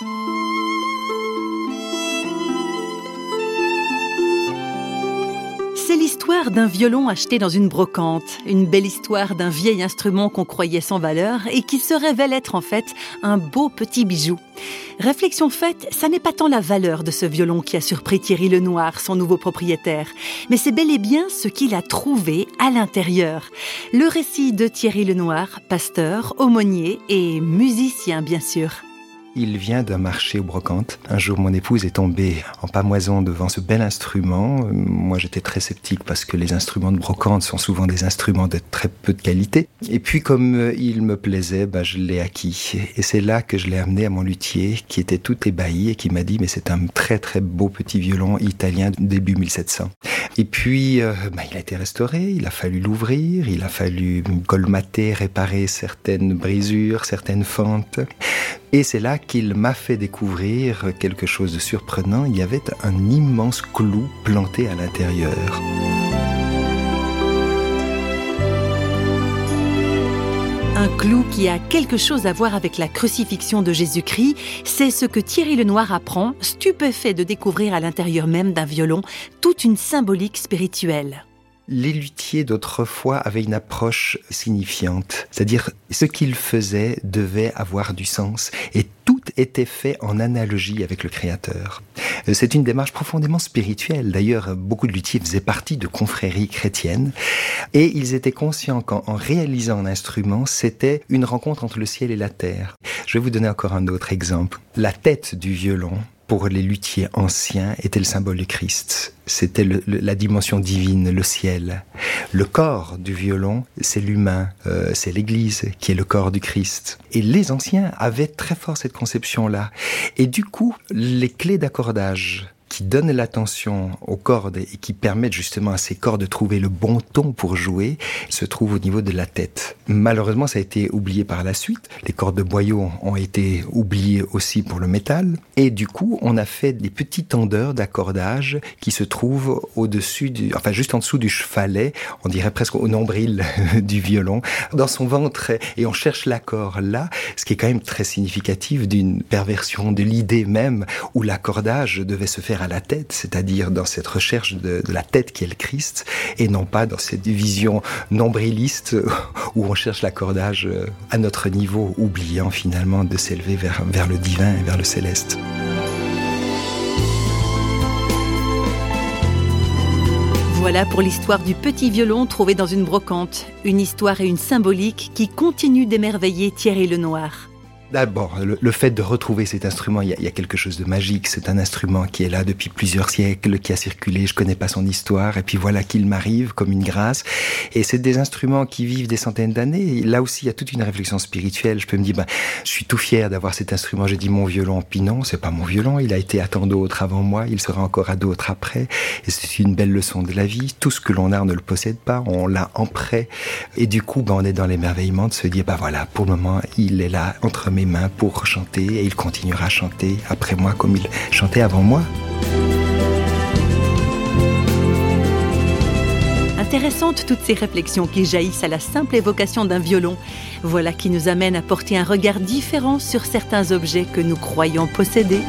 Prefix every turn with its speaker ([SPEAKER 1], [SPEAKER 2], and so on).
[SPEAKER 1] C'est l'histoire d'un violon acheté dans une brocante, une belle histoire d'un vieil instrument qu'on croyait sans valeur et qui se révèle être en fait un beau petit bijou. Réflexion faite, ça n'est pas tant la valeur de ce violon qui a surpris Thierry Lenoir, son nouveau propriétaire, mais c'est bel et bien ce qu'il a trouvé à l'intérieur. Le récit de Thierry Lenoir, pasteur, aumônier et musicien bien sûr.
[SPEAKER 2] Il vient d'un marché aux brocantes. Un jour, mon épouse est tombée en pamoison devant ce bel instrument. Moi, j'étais très sceptique parce que les instruments de brocante sont souvent des instruments de très peu de qualité. Et puis, comme euh, il me plaisait, bah, je l'ai acquis. Et c'est là que je l'ai amené à mon luthier, qui était tout ébahi et qui m'a dit, mais c'est un très très beau petit violon italien début 1700. Et puis, euh, bah, il a été restauré, il a fallu l'ouvrir, il a fallu colmater, réparer certaines brisures, certaines fentes. Et c'est là qu'il m'a fait découvrir quelque chose de surprenant. Il y avait un immense clou planté à l'intérieur.
[SPEAKER 1] Un clou qui a quelque chose à voir avec la crucifixion de Jésus-Christ, c'est ce que Thierry Lenoir apprend, stupéfait de découvrir à l'intérieur même d'un violon toute une symbolique spirituelle
[SPEAKER 2] les luthiers d'autrefois avaient une approche signifiante, c'est-à-dire ce qu'ils faisaient devait avoir du sens et tout était fait en analogie avec le Créateur. C'est une démarche profondément spirituelle. D'ailleurs, beaucoup de luthiers faisaient partie de confréries chrétiennes et ils étaient conscients qu'en réalisant un instrument, c'était une rencontre entre le ciel et la terre. Je vais vous donner encore un autre exemple. La tête du violon pour les luthiers anciens, était le symbole du Christ. C'était la dimension divine, le ciel. Le corps du violon, c'est l'humain, euh, c'est l'Église qui est le corps du Christ. Et les anciens avaient très fort cette conception-là. Et du coup, les clés d'accordage qui donnent l'attention aux cordes et qui permettent justement à ces cordes de trouver le bon ton pour jouer, se trouvent au niveau de la tête. Malheureusement, ça a été oublié par la suite. Les cordes de boyau ont été oubliées aussi pour le métal. Et du coup, on a fait des petits tendeurs d'accordage qui se trouvent au-dessus du, enfin juste en dessous du chevalet, on dirait presque au nombril du violon, dans son ventre. Et on cherche l'accord là, ce qui est quand même très significatif d'une perversion de l'idée même où l'accordage devait se faire la tête, c'est-à-dire dans cette recherche de, la tête qui est le Christ, et non pas dans cette vision nombriliste où on cherche l'accordage euh, à notre niveau, oubliant finalement de s'élever vers, vers le divin et vers le céleste.
[SPEAKER 1] Voilà pour l'histoire du petit violon trouvé dans une brocante. Une histoire et une symbolique qui continuent d'émerveiller Thierry Lenoir.
[SPEAKER 2] D'abord, le, fait de retrouver cet instrument, il y, a, quelque chose de magique. C'est un instrument qui est là depuis plusieurs siècles, qui a circulé, je connais pas son histoire, et puis voilà qu'il m'arrive comme une grâce. Et c'est des instruments qui vivent des centaines d'années. Là aussi, il y a toute une réflexion spirituelle. Je peux me dire, ben, je suis tout fier d'avoir cet instrument. J'ai dit mon violon, puis non, c'est pas mon violon. Il a été à tant d'autres avant moi, il sera encore à d'autres après. Et c'est une belle leçon de la vie. Tout ce que l'on a, on ne le possède pas, on l'a en prêt. Et du coup, ben, on est dans l'émerveillement de se dire, ben voilà, pour le moment, il est là entre mes mains pour chanter et il continuera à chanter après moi comme il chantait avant moi.
[SPEAKER 1] Intéressantes toutes ces réflexions qui jaillissent à la simple évocation d'un violon. Voilà qui nous amène à porter un regard différent sur certains objets que nous croyons posséder.